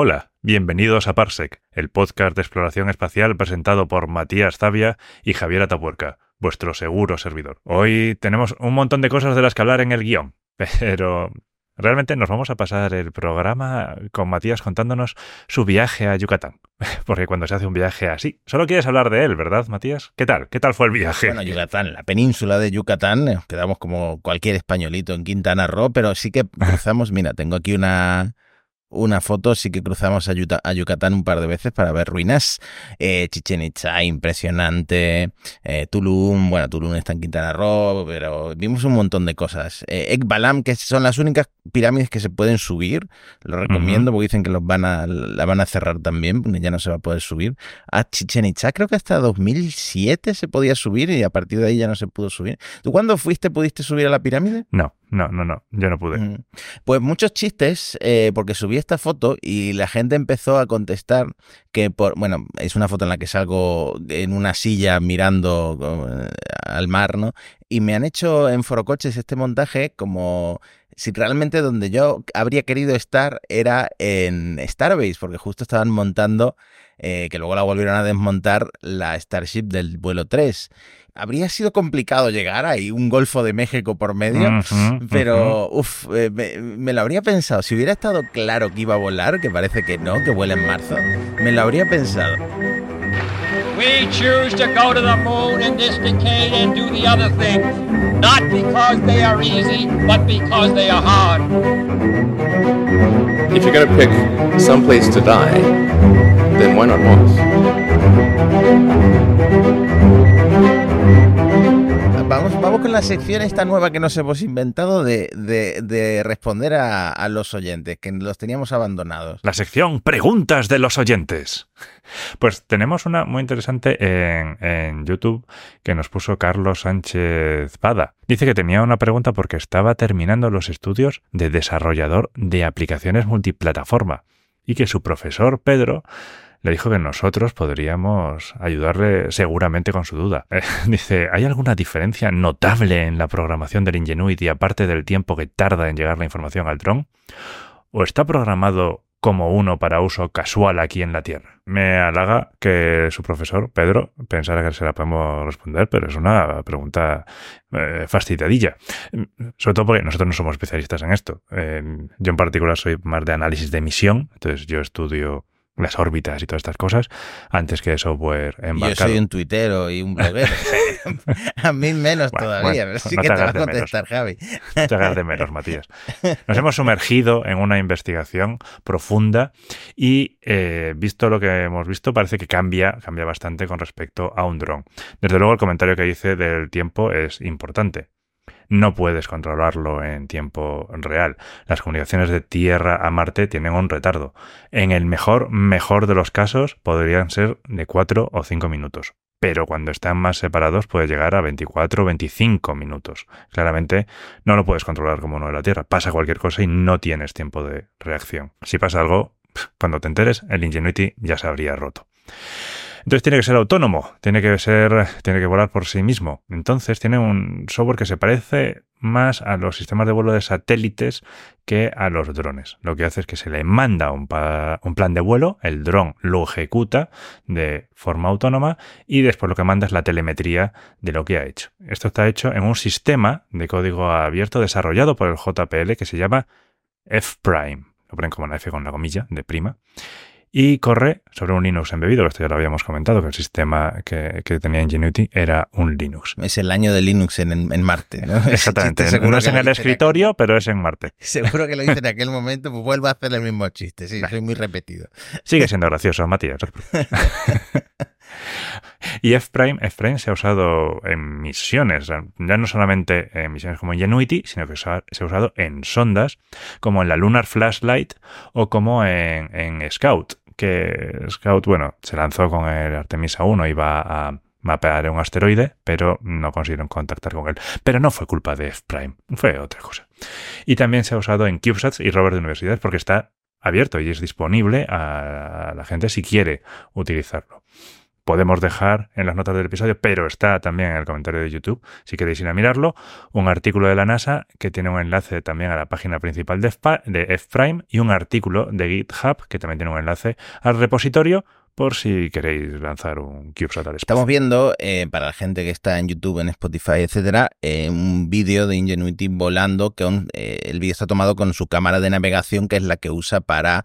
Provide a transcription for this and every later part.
Hola, bienvenidos a Parsec, el podcast de exploración espacial presentado por Matías Zavia y Javier Atapuerca, vuestro seguro servidor. Hoy tenemos un montón de cosas de las que hablar en el guion, pero realmente nos vamos a pasar el programa con Matías contándonos su viaje a Yucatán. Porque cuando se hace un viaje así, solo quieres hablar de él, ¿verdad, Matías? ¿Qué tal? ¿Qué tal fue el viaje? Bueno, Yucatán, la península de Yucatán, nos quedamos como cualquier españolito en Quintana Roo, pero sí que cruzamos, mira, tengo aquí una una foto, sí que cruzamos a, a, Yucatán un par de veces para ver ruinas. Eh, Chichen Itza, impresionante. Eh, Tulum, bueno, Tulum está en Quintana Roo, pero vimos un montón de cosas. Eh, Ekbalam, que son las únicas pirámides que se pueden subir. Lo recomiendo porque dicen que los van a, la van a cerrar también, porque ya no se va a poder subir. A Chichen Itza creo que hasta 2007 se podía subir y a partir de ahí ya no se pudo subir. ¿Tú cuando fuiste pudiste subir a la pirámide? No, no, no, no, yo no pude. Pues muchos chistes, eh, porque subí esta foto y la gente empezó a contestar que por, bueno, es una foto en la que salgo en una silla mirando eh, al mar, ¿no? Y me han hecho en Forocoches este montaje como si realmente donde yo habría querido estar era en Starbase, porque justo estaban montando, eh, que luego la volvieron a desmontar, la Starship del vuelo 3 habría sido complicado llegar ahí, un Golfo de México por medio, pero uff, eh, me, lo habría pensado. Si hubiera estado claro que iba a volar, que parece que no, que vuela en marzo, me lo habría pensado. We choose to go to the moon in this decade and do the other things, not because they are easy, but because they are hard. If you're going to pick some place to die, then why not Mars? La sección esta nueva que nos hemos inventado de, de, responder a, los oyentes, que los teníamos abandonados. La sección Preguntas de los oyentes. Pues tenemos una muy interesante en YouTube que nos puso Carlos Sánchez Pada. Dice que tenía una pregunta porque estaba terminando los estudios de desarrollador de aplicaciones multiplataforma y que su profesor Pedro le dijo que nosotros podríamos ayudarle seguramente con su duda. Eh, dice, ¿hay alguna diferencia notable en la programación del Ingenuity aparte del tiempo que tarda en llegar la información al dron? ¿O está programado como uno para uso casual aquí en la Tierra? Me halaga que su profesor, Pedro, pensara que se la podemos responder, pero es una pregunta eh. Sobre todo porque nosotros no somos especialistas en esto. yo en particular soy más de análisis de emisión, entonces yo estudio las órbitas y todas estas cosas, antes que software embarcado. Yo soy un tuitero y un bloguero. a mí menos todavía, pero sí que te va a contestar, Javi. No te hagas de menos, Matías. Nos hemos sumergido en una investigación profunda y, eh, visto lo que hemos visto, parece que cambia, cambia bastante con respecto a un dron. Desde luego, el comentario que hice del tiempo es importante no puedes controlarlo en tiempo real. Las comunicaciones de Tierra a Marte tienen un retardo. En el mejor, mejor de los casos podrían ser de 4 o 5 minutos. Pero cuando están más separados puede llegar a 24 o 25 minutos. Claramente no lo puedes controlar como uno de la Tierra. Pasa cualquier cosa y no tienes tiempo de reacción. Si pasa algo, cuando te enteres, el Ingenuity ya se habría roto. Entonces tiene que ser autónomo, tiene que ser, tiene que volar por sí mismo. Entonces tiene un software que se parece más a los sistemas de vuelo de satélites que a los drones. Lo que hace es que se le manda un, plan de vuelo, el dron lo ejecuta de forma autónoma y después lo que manda es la telemetría de lo que ha hecho. Esto está hecho en un sistema de código abierto desarrollado por el JPL que se llama F-Prime. Lo ponen como una F con la comilla de prima y corre sobre un Linux embebido, esto ya lo habíamos comentado, que el sistema que, tenía Ingenuity era un Linux. Es el año de Linux en, Marte, ¿no? Exactamente, no es en el escritorio, pero es en Marte. Seguro que lo hice en aquel momento, pues vuelvo a hacer el mismo chiste, sí, soy muy repetido. Sigue siendo gracioso, Matías. Y F-Prime, se ha usado en misiones, ya no solamente en misiones como Ingenuity, sino que se ha, usado en sondas, como en la Lunar Flashlight o como en, Scout, que Scout, bueno, se lanzó con el Artemisa 1, iba a mapear un asteroide, pero no consiguieron contactar con él. Pero no fue culpa de F-Prime, fue otra cosa. Y también se ha usado en CubeSats y rovers de universidades porque está abierto y es disponible a la gente si quiere utilizarlo. Podemos dejar en las notas del episodio, pero está también en el comentario de YouTube, si queréis ir a mirarlo, un artículo de la NASA que tiene un enlace también a la página principal de, F-Prime y un artículo de GitHub que también tiene un enlace al repositorio por si queréis lanzar un CubeSat al espacio. Estamos viendo, eh, para la gente que está en YouTube, en Spotify, etcétera, eh, un vídeo de Ingenuity volando, que eh, el vídeo está tomado con su cámara de navegación, que es la que usa para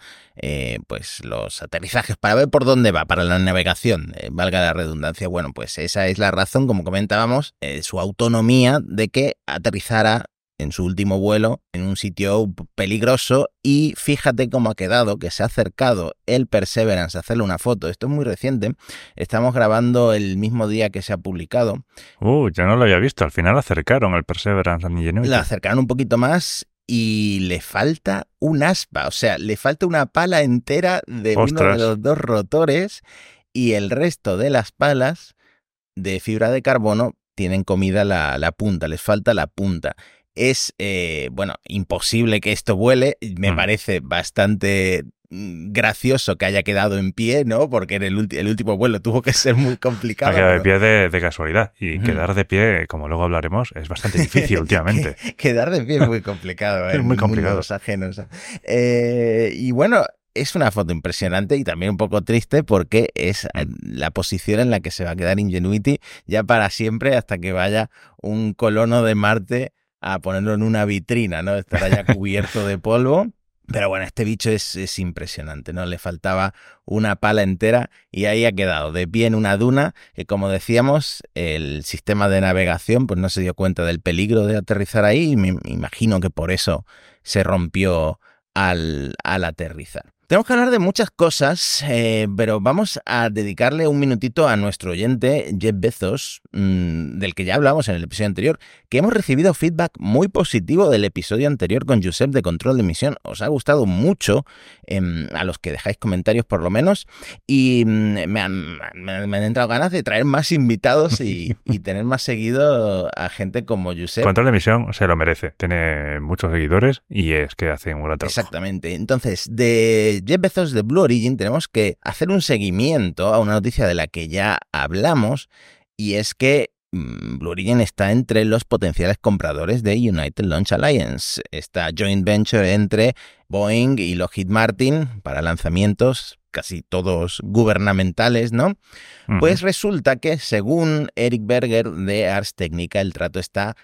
pues los aterrizajes, para ver por dónde va, para la navegación, valga la redundancia. Bueno, pues esa es la razón, como comentábamos, su autonomía de que aterrizara en su último vuelo en un sitio peligroso y fíjate cómo ha quedado, que se ha acercado el Perseverance a hacerle una foto. Esto es muy reciente, estamos grabando el mismo día que se ha publicado. Uh, ya no lo había visto, al final acercaron el Perseverance al Ingenuity. Lo acercaron un poquito más y le falta un aspa, o sea, le falta una pala entera de uno de los dos rotores y el resto de las palas de fibra de carbono tienen comida la, la punta, les falta la punta es, eh, bueno, imposible que esto vuele. Me mm. parece bastante mm, gracioso que haya quedado en pie, ¿no? Porque en el, último vuelo tuvo que ser muy complicado. Ha quedado de pie de, casualidad. Y quedar de pie, como luego hablaremos, es bastante difícil últimamente. quedar de pie es muy complicado. es muy complicado. Ajenos. Eh, y bueno, es una foto impresionante y también un poco triste porque es mm. la posición en la que se va a quedar Ingenuity ya para siempre hasta que vaya un colono de Marte a ponerlo en una vitrina, ¿no? Estará ya cubierto de polvo. Pero bueno, este bicho es, impresionante, ¿no? Le faltaba una pala entera y ahí ha quedado, de pie en una duna, que como decíamos, el sistema de navegación pues no se dio cuenta del peligro de aterrizar ahí y me imagino que por eso se rompió al, al aterrizar. Tenemos que hablar de muchas cosas, eh, pero vamos a dedicarle un minutito a nuestro oyente Jeff Bezos, mm, del que ya hablamos en el episodio anterior, que hemos recibido feedback muy positivo del episodio anterior con Josep de Control de Misión. Os ha gustado mucho, em, a los que dejáis comentarios por lo menos, y mm, me han, entrado ganas de traer más invitados y, tener más seguido a gente como Josep. Control de Misión se lo merece, tiene muchos seguidores y es que hace un gran trabajo. Exactamente. Entonces, de Jeff Bezos de Blue Origin tenemos que hacer un seguimiento a una noticia de la que ya hablamos y es que mm, Blue Origin está entre los potenciales compradores de United Launch Alliance, esta joint venture entre Boeing y Lockheed Martin para lanzamientos casi todos gubernamentales, ¿no? Pues resulta que según Eric Berger de Ars Technica el trato está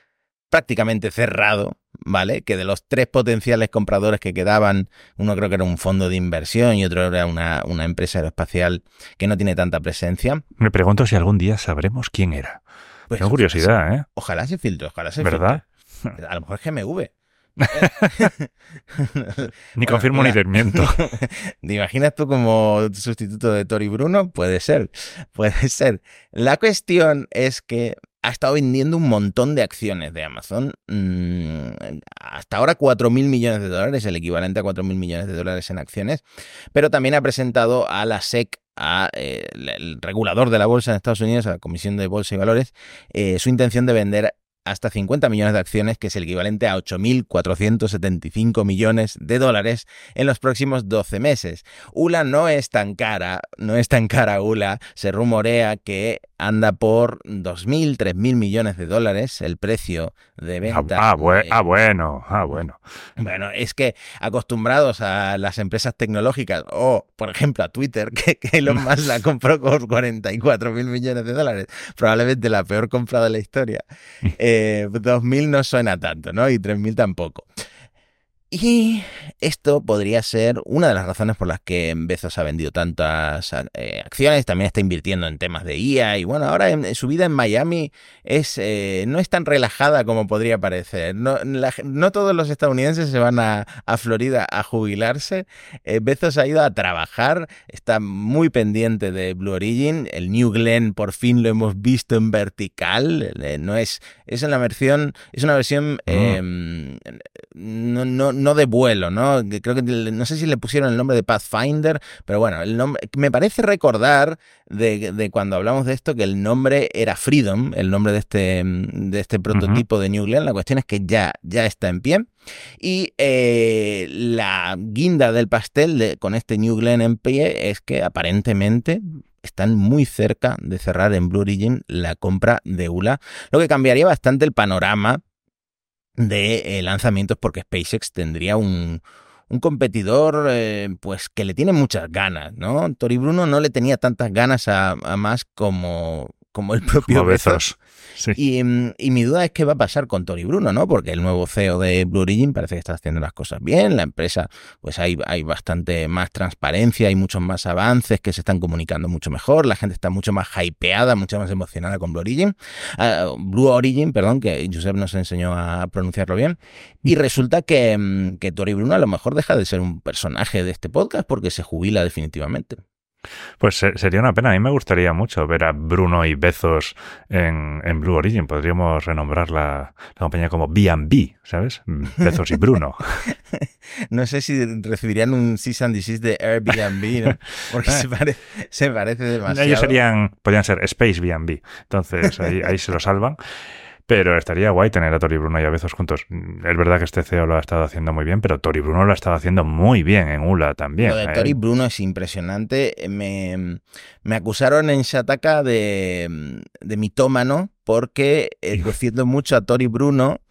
prácticamente cerrado, ¿vale? Que de los tres potenciales compradores que quedaban, uno creo que era un fondo de inversión y otro era una, empresa aeroespacial que no tiene tanta presencia. Me pregunto si algún día sabremos quién era. Pues, Tengo curiosidad, ¿eh? Ojalá se filtre, ojalá se ¿verdad? A lo mejor es GMV. ni confirmo ni desmiento. ¿Te imaginas tú como sustituto de Tori Bruno? Puede ser, puede ser. La cuestión es que ha estado vendiendo un montón de acciones de Amazon. Mm, hasta ahora 4.000 millones de dólares, el equivalente a 4.000 millones de dólares en acciones. Pero también ha presentado a la SEC, a, eh, el regulador de la bolsa en Estados Unidos, a la Comisión de Bolsa y Valores, eh, su intención de vender hasta 50 millones de acciones, que es el equivalente a 8.475 millones de dólares en los próximos 12 meses. ULA no es tan cara, no es tan cara ULA, se rumorea que anda por 2.000, 3.000 millones de dólares el precio de ah, venta. Ah, ah, bueno, ah, bueno. Bueno, es que acostumbrados a las empresas tecnológicas o, por ejemplo, a Twitter, que, que Elon Musk la compró por 44.000 millones de dólares, probablemente la peor comprada de la historia, eh, 2.000 no suena tanto, ¿no? Y 3.000 tampoco. Y esto podría ser una de las razones por las que Bezos ha vendido tantas eh, acciones, también está invirtiendo en temas de IA y bueno, ahora en, su vida en Miami es, eh, no es tan relajada como podría parecer. No, no todos los estadounidenses se van a, Florida a jubilarse. Eh, Bezos ha ido a trabajar, está muy pendiente de Blue Origin, el New Glenn por fin lo hemos visto en vertical, no es, es en la versión, es una versión mm. em, no, no no de vuelo, ¿no? Creo que no sé si le pusieron el nombre de Pathfinder, pero bueno, el nombre me parece recordar de, cuando hablamos de esto que el nombre era Freedom, el nombre de este, de este prototipo de New Glenn. La cuestión es que ya, ya está en pie. Y eh, la guinda del pastel de, con este New Glenn en pie es que aparentemente están muy cerca de cerrar en Blue Origin la compra de ULA, lo que cambiaría bastante el panorama de eh, lanzamientos porque SpaceX tendría un, un competidor eh, pues que le tiene muchas ganas, ¿no? Tori Bruno no le tenía tantas ganas a, a más como, como el propio Como Bezos. Bezos. Sí. Y, y mi duda es qué va a pasar con Tori Bruno, ¿no? Porque el nuevo CEO de Blue Origin parece que está haciendo las cosas bien, la empresa, pues hay, hay bastante más transparencia, hay muchos más avances que se están comunicando mucho mejor, la gente está mucho más hypeada, mucho más emocionada con Blue Origin, ah, Blue Origin, perdón, que Josep nos enseñó a pronunciarlo bien, y resulta que, mm, que Tori Bruno a lo mejor deja de ser un personaje de este podcast porque se jubila definitivamente. Pues se- sería una pena. A mí me gustaría mucho ver a Bruno y Bezos en, en Blue Origin. Podríamos renombrar la, la compañía como B&B, ¿sabes? Bezos y Bruno. No sé si recibirían un cease and desist de Airbnb, ¿no? Porque se, pare- se parece demasiado. Ellos serían, podrían ser Space B&B. Entonces ahí, ahí se lo salvan. Pero estaría guay tener a Tori Bruno y a Bezos juntos. Es verdad que este CEO lo ha estado haciendo muy bien, pero Tori Bruno lo ha estado haciendo muy bien en ULA también. Lo de ¿eh? Tori Bruno es impresionante. Me, me acusaron en Shataka de, de mitómano porque eh, defiendo mucho a Tori Bruno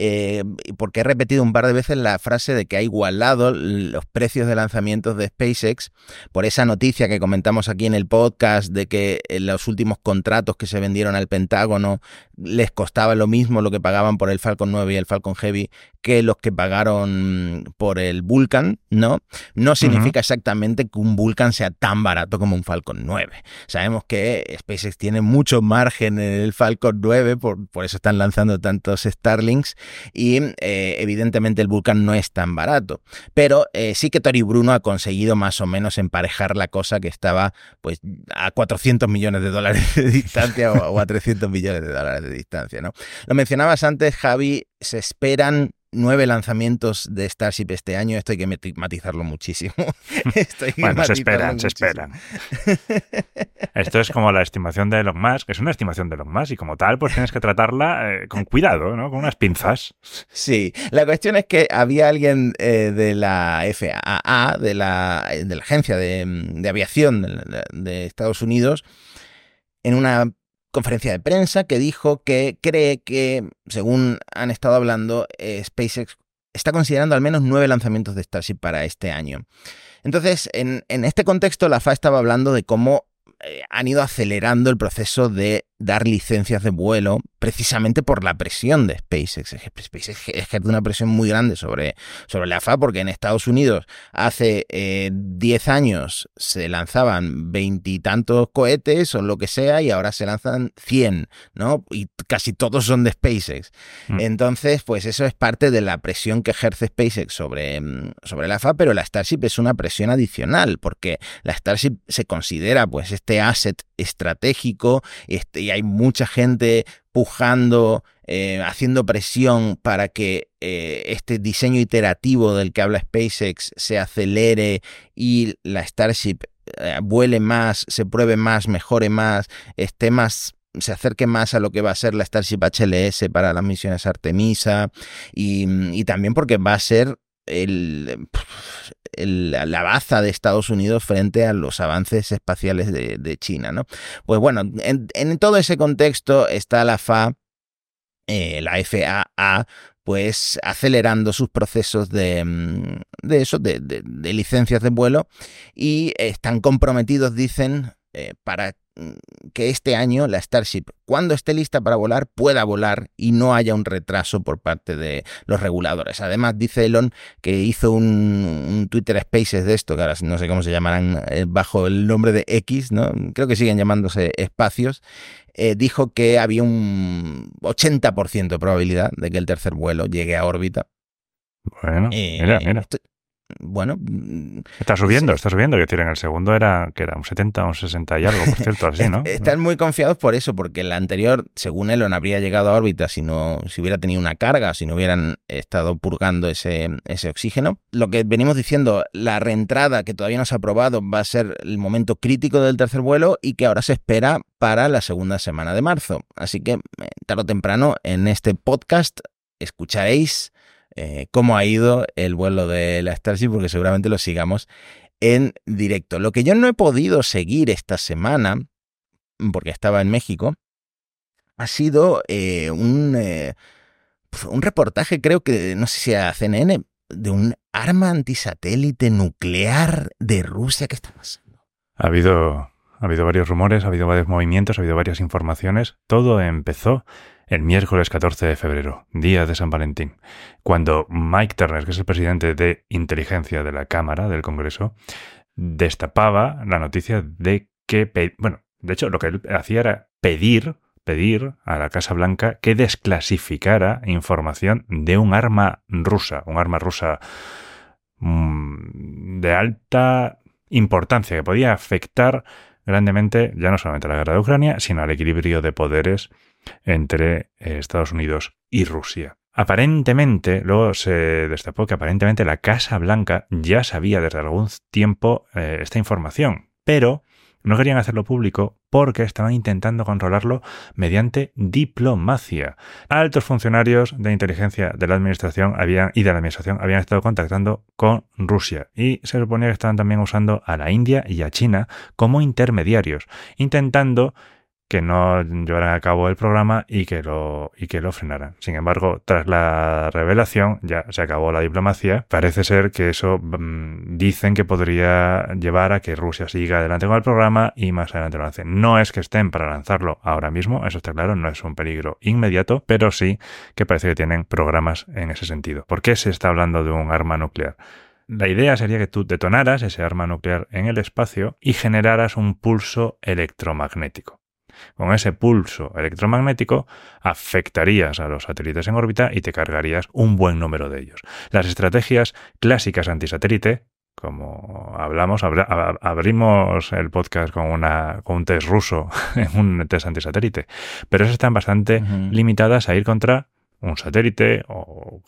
eh, porque he repetido un par de veces la frase de que ha igualado los precios de lanzamientos de SpaceX por esa noticia que comentamos aquí en el podcast de que en los últimos contratos que se vendieron al Pentágono les costaba lo mismo lo que pagaban por el Falcon 9 y el Falcon Heavy que los que pagaron por el Vulcan, ¿no? No significa exactamente que un Vulcan sea tan barato como un Falcon 9. Sabemos que SpaceX tiene mucho margen en el Falcon 9, por, por eso están lanzando tantos Starlinks y eh, evidentemente el Vulcan no es tan barato. Pero eh, sí que Tori Bruno ha conseguido más o menos emparejar la cosa que estaba pues a 400 millones de dólares de distancia o, o a 300 millones de dólares de distancia, ¿no? Lo mencionabas antes, Javi, se esperan nueve lanzamientos de Starship este año. Esto hay que mati- matizarlo muchísimo. Esto hay que bueno, se esperan, se esperan. Esto es como la estimación de Elon Musk, es una estimación de Elon Musk y como tal, pues tienes que tratarla eh, con cuidado, ¿no? Con unas pinzas. Sí, la cuestión es que había alguien eh, de la FAA, de la, de la Agencia de, de Aviación de, de Estados Unidos, en una conferencia de prensa que dijo que cree que, según han estado hablando, eh, SpaceX está considerando al menos nueve lanzamientos de Starship para este año. Entonces, en, en este contexto, la FAA estaba hablando de cómo eh, han ido acelerando el proceso de dar licencias de vuelo precisamente por la presión de SpaceX. SpaceX ejerce una presión muy grande sobre, sobre la FAA porque en Estados Unidos hace 10 eh, años se lanzaban veintitantos cohetes o lo que sea y ahora se lanzan 100, ¿no? Y casi todos son de SpaceX. Mm. Entonces, pues eso es parte de la presión que ejerce SpaceX sobre, sobre la FAA, pero la Starship es una presión adicional porque la Starship se considera pues este asset estratégico este, y hay mucha gente pujando, eh, haciendo presión para que eh, este diseño iterativo del que habla SpaceX se acelere y la Starship eh, vuele más, se pruebe más, mejore más, esté más se acerque más a lo que va a ser la Starship HLS para las misiones Artemisa y, y también porque va a ser el, la baza de Estados Unidos frente a los avances espaciales de, China, ¿no? Pues bueno, en, todo ese contexto está la FA, eh, la FAA, pues acelerando sus procesos de, de eso, de, de, licencias de vuelo y están comprometidos, dicen, eh, para que este año la Starship, cuando esté lista para volar, pueda volar y no haya un retraso por parte de los reguladores. Además, dice Elon que hizo un, un Twitter Spaces de esto, que ahora no sé cómo se llamarán eh, bajo el nombre de X, ¿no? Creo que siguen llamándose espacios. Eh, dijo que había un 80% de probabilidad de que el tercer vuelo llegue a órbita. Bueno, eh, mira, mira. Esto, bueno. Está subiendo, sí. está subiendo. Que decir, en el segundo era, que era un 70, un 60 y algo, por cierto, así, ¿no? Están muy confiados por eso, porque el anterior, según Elon, habría llegado a órbita si no, si hubiera tenido una carga, si no hubieran estado purgando ese, ese oxígeno. Lo que venimos diciendo, la reentrada que todavía no se ha aprobado va a ser el momento crítico del tercer vuelo y que ahora se espera para la segunda semana de marzo. Así que, tarde o temprano, en este podcast escucharéis eh, cómo ha ido el vuelo de la Starship, porque seguramente lo sigamos en directo. Lo que yo no he podido seguir esta semana, porque estaba en México, ha sido eh, un, eh, un reportaje, creo que, no sé si a CNN, de un arma antisatélite nuclear de Rusia. ¿Qué está pasando? Ha habido, ha habido varios rumores, ha habido varios movimientos, ha habido varias informaciones. Todo empezó el miércoles 14 de febrero, día de San Valentín, cuando Mike Turner, que es el presidente de inteligencia de la Cámara del Congreso, destapaba la noticia de que, bueno, de hecho lo que él hacía era pedir pedir a la Casa Blanca que desclasificara información de un arma rusa, un arma rusa mm, de alta importancia que podía afectar grandemente ya no solamente a la guerra de Ucrania, sino al equilibrio de poderes entre eh, Estados Unidos y Rusia. Aparentemente, luego se destapó que aparentemente la Casa Blanca ya sabía desde algún tiempo eh, esta información, pero no querían hacerlo público porque estaban intentando controlarlo mediante diplomacia. Altos funcionarios de inteligencia de la administración habían, y de la administración habían estado contactando con Rusia y se suponía que estaban también usando a la India y a China como intermediarios, intentando que no llevaran a cabo el programa y que lo y que lo frenaran. Sin embargo, tras la revelación ya se acabó la diplomacia. Parece ser que eso mm, dicen que podría llevar a que Rusia siga adelante con el programa y más adelante lo lancen. No es que estén para lanzarlo ahora mismo, eso está claro, no es un peligro inmediato, pero sí que parece que tienen programas en ese sentido. ¿Por qué se está hablando de un arma nuclear? La idea sería que tú detonaras ese arma nuclear en el espacio y generaras un pulso electromagnético. Con ese pulso electromagnético afectarías a los satélites en órbita y te cargarías un buen número de ellos. Las estrategias clásicas antisatélite, como hablamos, abrimos el podcast con, una, con un test ruso en un test antisatélite, pero esas están bastante limitadas a ir contra un satélite o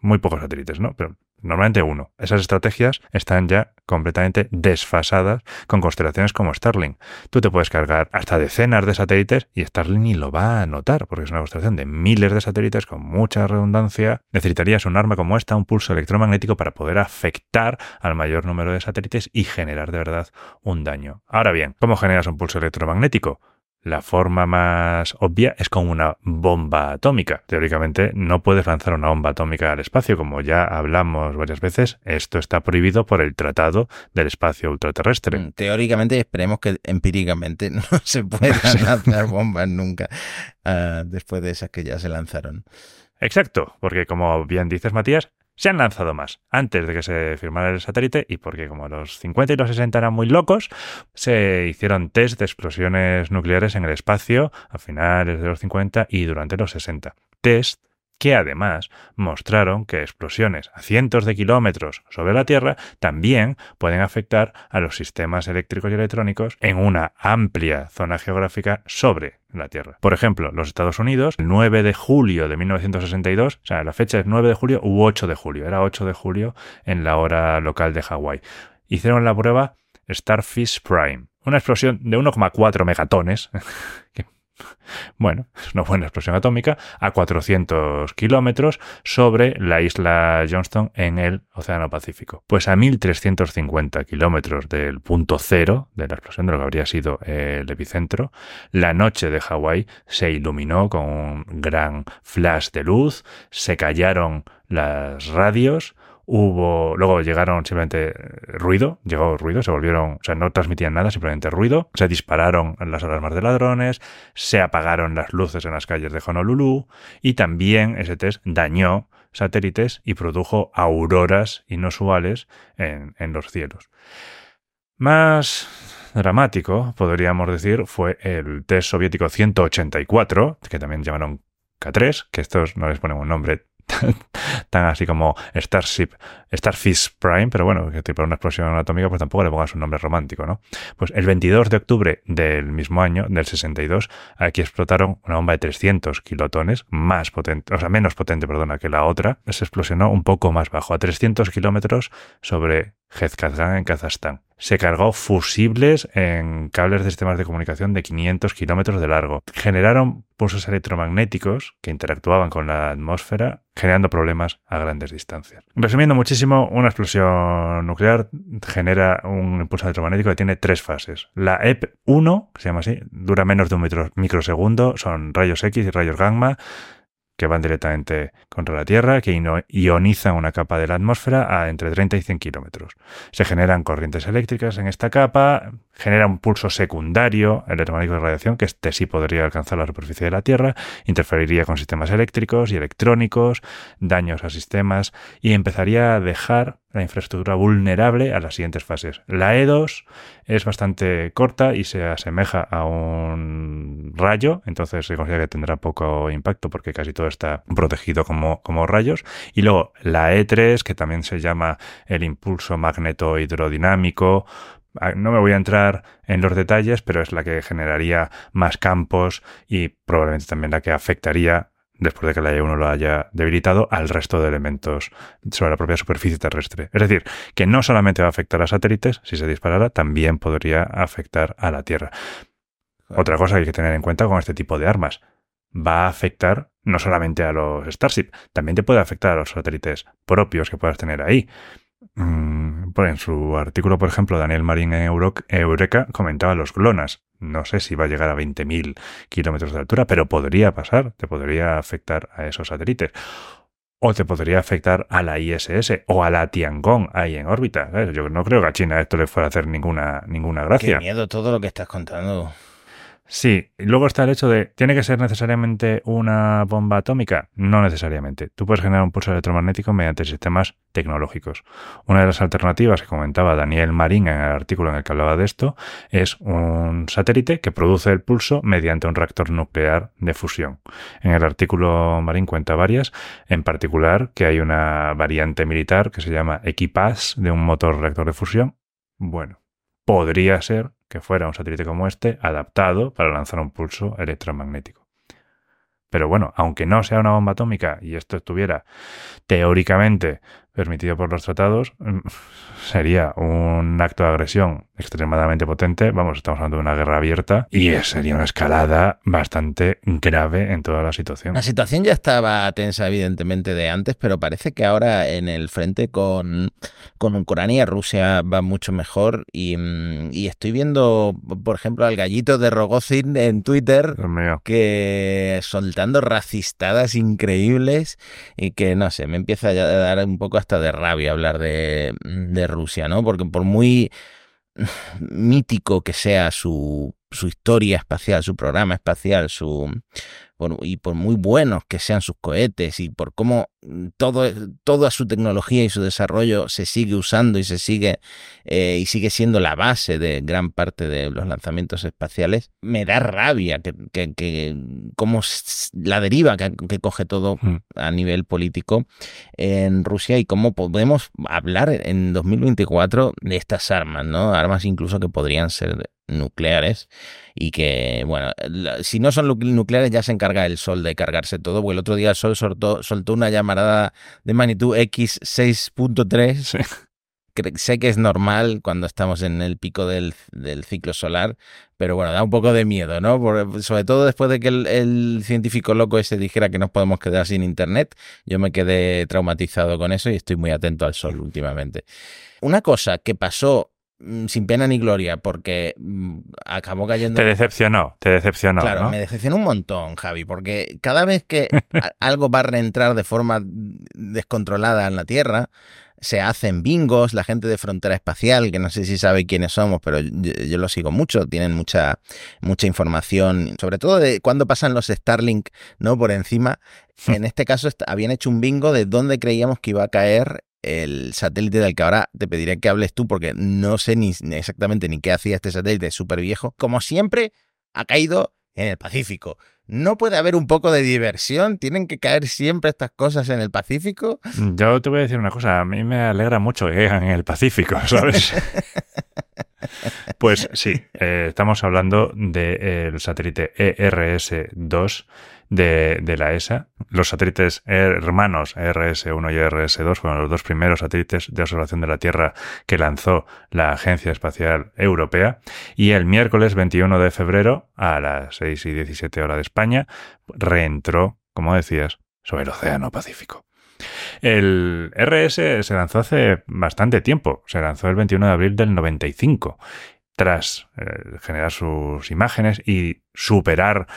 muy pocos satélites, ¿no? Pero normalmente uno. Esas estrategias están ya completamente desfasadas con constelaciones como Starlink. Tú te puedes cargar hasta decenas de satélites y Starlink ni lo va a notar, porque es una constelación de miles de satélites con mucha redundancia. Necesitarías un arma como esta, un pulso electromagnético, para poder afectar al mayor número de satélites y generar de verdad un daño. Ahora bien, ¿cómo generas un pulso electromagnético? La forma más obvia es con una bomba atómica. Teóricamente no puedes lanzar una bomba atómica al espacio, como ya hablamos varias veces. Esto está prohibido por el Tratado del Espacio Ultraterrestre. Mm, teóricamente, esperemos que empíricamente no se puedan lanzar bombas nunca ah, después de esas que ya se lanzaron. Exacto, porque como bien dices Matías, se han lanzado más antes de que se firmara el satélite y porque como los 50 y los 60 eran muy locos, se hicieron test de explosiones nucleares en el espacio a finales de los 50 y durante los 60. Test que además mostraron que explosiones a cientos de kilómetros sobre la Tierra también pueden afectar a los sistemas eléctricos y electrónicos en una amplia zona geográfica sobre la Tierra. Por ejemplo, los Estados Unidos, el 9 de julio de 1962, o sea, la fecha es 9 de julio u 8 de julio, era 8 de julio en la hora local de Hawái. Hicieron la prueba Starfish Prime, una explosión de 1,4 megatones, bueno, es una buena explosión atómica, a 400 kilómetros sobre la isla Johnston en el Océano Pacífico. Pues a 1350 kilómetros del punto cero de la explosión, de lo que habría sido el epicentro, la noche de Hawái se iluminó con un gran flash de luz, se callaron las radios, Hubo, luego llegaron simplemente ruido, llegó ruido, se volvieron, o sea, no transmitían nada, simplemente ruido. Se dispararon las alarmas de ladrones, se apagaron las luces en las calles de Honolulu y también ese test dañó satélites y produjo auroras inusuales en, en los cielos. Más dramático, podríamos decir, fue el test soviético 184, que también llamaron K3, que estos no les ponemos un nombre así como Starship, Starfish Prime, pero bueno, que tipo una explosión atómica, pues tampoco le pongas un nombre romántico, ¿no? Pues el 22 de octubre del mismo año, del 62, aquí explotaron una bomba de 300 kilotones, más potente, o sea, menos potente, perdona, que la otra, se explosionó un poco más bajo, a 300 kilómetros sobre Jezkazgan en Kazajstán. Se cargó fusibles en cables de sistemas de comunicación de 500 kilómetros de largo. Generaron pulsos electromagnéticos que interactuaban con la atmósfera, generando problemas a grandes distancias. Resumiendo muchísimo, una explosión nuclear genera un impulso electromagnético que tiene tres fases. La EP1, que se llama así, dura menos de un microsegundo, son rayos X y rayos gamma que van directamente contra la Tierra, que ionizan una capa de la atmósfera a entre 30 y 100 kilómetros. Se generan corrientes eléctricas en esta capa, genera un pulso secundario electromagnético de radiación, que este sí podría alcanzar la superficie de la Tierra, interferiría con sistemas eléctricos y electrónicos, daños a sistemas y empezaría a dejar la infraestructura vulnerable a las siguientes fases. La E2 es bastante corta y se asemeja a un rayo, entonces se considera que tendrá poco impacto porque casi todo está protegido como, como rayos. Y luego la E3, que también se llama el impulso magneto-hidrodinámico, no me voy a entrar en los detalles, pero es la que generaría más campos y probablemente también la que afectaría después de que la E1 lo haya debilitado, al resto de elementos sobre la propia superficie terrestre. Es decir, que no solamente va a afectar a satélites, si se disparara, también podría afectar a la Tierra. Otra cosa que hay que tener en cuenta con este tipo de armas, va a afectar no solamente a los Starship, también te puede afectar a los satélites propios que puedas tener ahí. Mm, en su artículo, por ejemplo, Daniel Marín en Eureka comentaba los GLONASS. No sé si va a llegar a 20.000 kilómetros de altura, pero podría pasar, te podría afectar a esos satélites. O te podría afectar a la ISS o a la Tiangong ahí en órbita. Yo no creo que a China esto le fuera a hacer ninguna, ninguna gracia. Qué miedo todo lo que estás contando. Sí, luego está el hecho de, ¿tiene que ser necesariamente una bomba atómica? No necesariamente. Tú puedes generar un pulso electromagnético mediante sistemas tecnológicos. Una de las alternativas que comentaba Daniel Marín en el artículo en el que hablaba de esto es un satélite que produce el pulso mediante un reactor nuclear de fusión. En el artículo Marín cuenta varias, en particular que hay una variante militar que se llama Equipaz de un motor reactor de fusión. Bueno, podría ser que fuera un satélite como este adaptado para lanzar un pulso electromagnético. Pero bueno, aunque no sea una bomba atómica y esto estuviera teóricamente permitido por los tratados, mm, sería un acto de agresión extremadamente potente. Vamos, estamos hablando de una guerra abierta y sería una escalada bastante grave en toda la situación. La situación ya estaba tensa, evidentemente, de antes, pero parece que ahora en el frente con, con Ucrania, Rusia va mucho mejor. Y, mm, y estoy viendo, por ejemplo, al gallito de Rogozin en Twitter que soltando racistadas increíbles y que no sé, me empieza a dar un poco hasta de rabia hablar de, Rusia, ¿no? Porque por muy mítico que sea su historia espacial, su programa espacial, su y por muy buenos que sean sus cohetes y por cómo mm, todo, toda su tecnología y su desarrollo se sigue usando y se sigue eh, y sigue siendo la base de gran parte de los lanzamientos espaciales, me da rabia que, que, que cómo la deriva que, que coge todo hmm. a nivel político en Rusia y cómo podemos hablar en 2024 de estas armas, ¿no? Armas incluso que podrían ser nucleares y que, bueno, si no son nucleares ya se encarga el Sol de cargarse todo, porque el otro día el Sol soltó, soltó una llamarada de magnitud X 6.3. Sé que es normal cuando estamos en el pico del, ciclo solar, pero bueno, da un poco de miedo, ¿no? sobre todo después de que el, el, científico loco ese dijera que nos podemos quedar sin internet, yo me quedé traumatizado con eso y estoy muy atento al sol últimamente. Una cosa que pasó sin pena ni gloria, porque mm, acabó cayendo. Te decepcionó, te decepcionó. Claro, me decepcionó un montón, Javi, porque cada vez que algo va a reentrar de forma descontrolada en la Tierra, se hacen bingos, la gente de Frontera Espacial, que no sé si sabe quiénes somos, pero yo, lo sigo mucho, tienen mucha, mucha información, sobre todo de cuándo pasan los Starlink, ¿no? Por encima. En este caso habían hecho un bingo de dónde creíamos que iba a caer el satélite del que ahora te pediré que hables tú porque no sé ni exactamente ni qué hacía este satélite súper viejo. Como siempre, ha caído en el Pacífico. ¿No puede haber un poco de diversión? ¿Tienen que caer siempre estas cosas en el Pacífico? Yo te voy a decir una cosa, a mí me alegra mucho que caigan en el Pacífico, ¿sabes? pues sí, eh, estamos hablando del satélite ERS-2 de, la ESA. Los satélites hermanos RS-1 y RS-2 fueron los dos primeros satélites de observación de la Tierra que lanzó la Agencia Espacial Europea. Y el miércoles 21 de febrero, a las 6 y 17 horas de España, reentró, como decías, sobre el Océano Pacífico. El RS se lanzó hace bastante tiempo, se lanzó el 21 de abril del 95, tras eh, generar sus imágenes y superar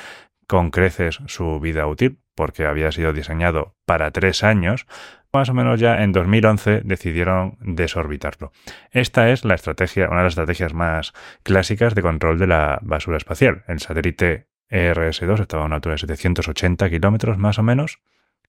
con creces su vida útil, porque había sido diseñado para tres años, más o menos ya en 2011 decidieron desorbitarlo. Esta es la estrategia, una de las estrategias más clásicas de control de la basura espacial. El satélite ERS-2 estaba a una altura de 780 kilómetros más o menos,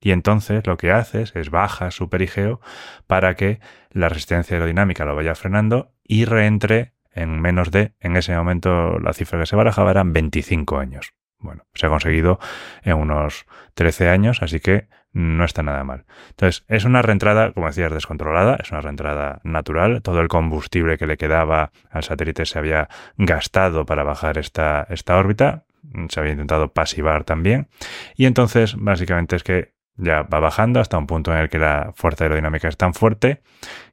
y entonces lo que haces es baja su perigeo para que la resistencia aerodinámica lo vaya frenando y reentre en menos de, en ese momento la cifra que se barajaba eran 25 años. Bueno, se ha conseguido en unos 13 años, así que no está nada mal. Entonces, es una reentrada, como decías, descontrolada, es una reentrada natural. Todo el combustible que le quedaba al satélite se había gastado para bajar esta, esta órbita. Se había intentado pasivar también. Y entonces, básicamente es que ya va bajando hasta un punto en el que la fuerza aerodinámica es tan fuerte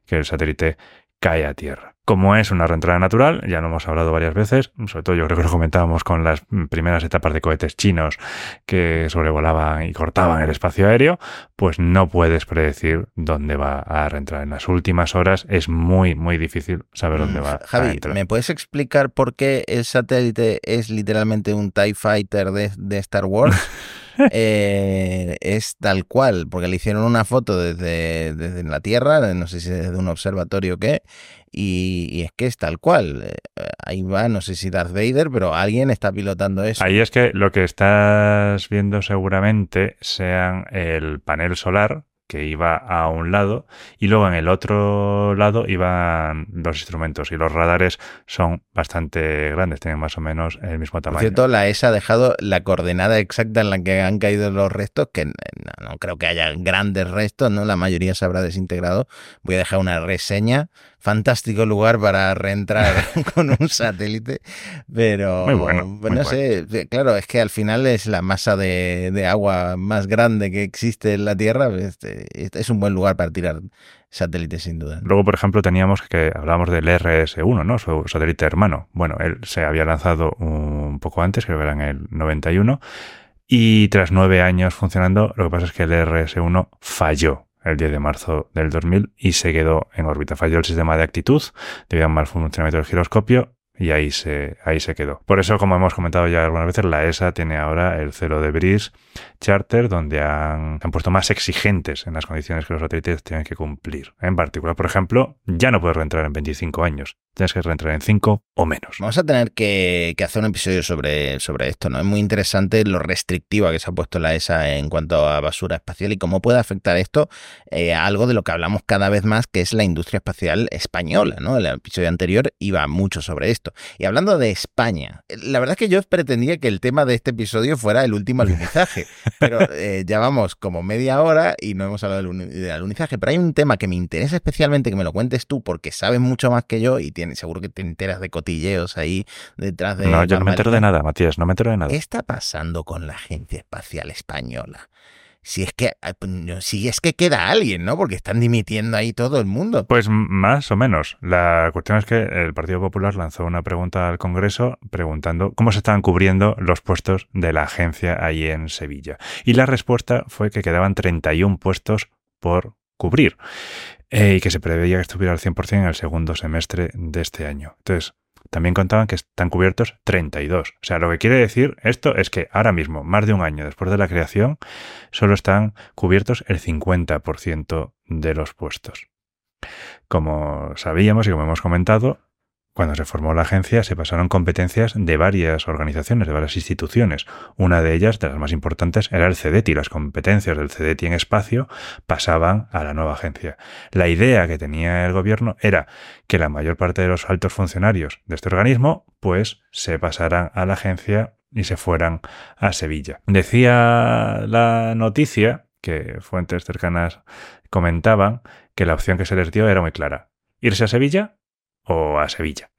que el satélite cae a tierra. Como es una reentrada natural, ya lo hemos hablado varias veces, sobre todo yo creo que lo comentábamos con las primeras etapas de cohetes chinos que sobrevolaban y cortaban el espacio aéreo, pues no puedes predecir dónde va a reentrar. En las últimas horas es muy, muy difícil saber dónde va Javi, a entrar. ¿me puedes explicar por qué el satélite es literalmente un TIE Fighter de, de Star Wars? eh, es tal cual, porque le hicieron una foto desde, desde la Tierra, no sé si desde un observatorio o qué, y, y, es que es tal cual. Eh, ahí va, no sé si Darth Vader, pero alguien está pilotando eso. Ahí es que lo que estás viendo seguramente sean el panel solar que iba a un lado y luego en el otro lado iban los instrumentos y los radares son bastante grandes, tienen más o menos el mismo tamaño. Por cierto, la ESA ha dejado la coordenada exacta en la que han caído los restos, que no, no creo que haya grandes restos, ¿no? La mayoría se habrá desintegrado. Voy a dejar una reseña fantástico lugar para reentrar con un satélite, pero muy bueno, muy no sé, bueno. claro, es que al final es la masa de, de, agua más grande que existe en la Tierra, este, es un buen lugar para tirar satélites sin duda. Luego, por ejemplo, teníamos que hablábamos del RS-1, ¿no? Su satélite hermano. Bueno, él se había lanzado un poco antes, creo que era en el 91. Y tras nueve años funcionando, lo que pasa es que el RS-1 falló el 10 de marzo del 2000 y se quedó en órbita. Falló el sistema de actitud debido a un mal funcionamiento del giroscopio y ahí se, ahí se quedó. Por eso, como hemos comentado ya algunas veces, la ESA tiene ahora el celo de Breeze Charter, donde han, han, puesto más exigentes en las condiciones que los satélites tienen que cumplir. En particular, por ejemplo, ya no puedes reentrar en 25 años, tienes que reentrar en 5 o menos. Vamos a tener que, que, hacer un episodio sobre, sobre esto, ¿no? Es muy interesante lo restrictiva que se ha puesto la ESA en cuanto a basura espacial y cómo puede afectar esto eh, a algo de lo que hablamos cada vez más, que es la industria espacial española, ¿no? El episodio anterior iba mucho sobre esto. Y hablando de España, la verdad es que yo pretendía que el tema de este episodio fuera el último alunizaje, pero eh, ya vamos como media hora y no hemos hablado del, del, alunizaje. Pero hay un tema que me interesa especialmente que me lo cuentes tú porque sabes mucho más que yo y tienes, seguro que te enteras de cotilleos ahí detrás de... No, yo no me entero de nada, Matías, no me entero de nada. ¿Qué está pasando con la Agencia Espacial Española? si es que si es que queda alguien, ¿no? Porque están dimitiendo ahí todo el mundo. Pues más o menos. La cuestión es que el Partido Popular lanzó una pregunta al Congreso preguntando cómo se estaban cubriendo los puestos de la agencia ahí en Sevilla. Y la respuesta fue que quedaban 31 puestos por cubrir eh, y que se preveía que estuviera al 100% en el segundo semestre de este año. Entonces, también contaban que están cubiertos 32. O sea, lo que quiere decir esto es que ahora mismo, más de un año después de la creación, solo están cubiertos el 50% de los puestos. Como sabíamos y como hemos comentado, cuando se formó la agencia se pasaron competencias de varias organizaciones, de varias instituciones. Una de ellas, de las más importantes, era el CEDETI. Las competencias del CEDETI en espacio pasaban a la nueva agencia. La idea que tenía el gobierno era que la mayor parte de los altos funcionarios de este organismo pues se pasaran a la agencia y se fueran a Sevilla. Decía la noticia que fuentes cercanas comentaban que la opción que se les dio era muy clara. Irse a Sevilla o a Sevilla.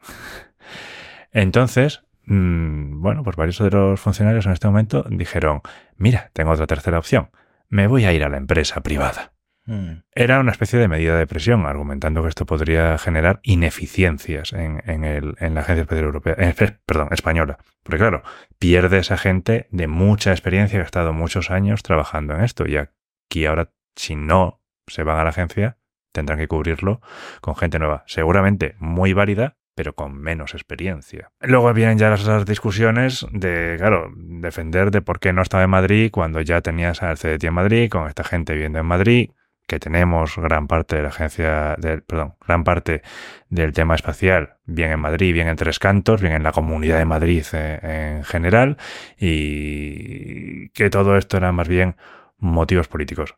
Entonces, mm, bueno, pues varios de los funcionarios en este momento dijeron, mira, tengo otra tercera opción, me voy a ir a la empresa privada. Mm. Era una especie de medida de presión, argumentando que esto podría generar ineficiencias en, en el- en la Agencia Espacial Europea, eh, perdón, española. Porque claro, pierde esa gente de mucha experiencia que ha estado muchos años trabajando en esto. Y aquí ahora, si no se van a la agencia, tendrán que cubrirlo con gente nueva. Seguramente muy válida, pero con menos experiencia. Luego vienen ya las, discusiones de, claro, defender de por qué no estaba en Madrid cuando ya tenías al CDT en Madrid, con esta gente viviendo en Madrid, que tenemos gran parte de la agencia, del, perdón, gran parte del tema espacial, bien en Madrid, bien en Tres Cantos, bien en la Comunidad de Madrid eh, en general, y que todo esto era más bien motivos políticos.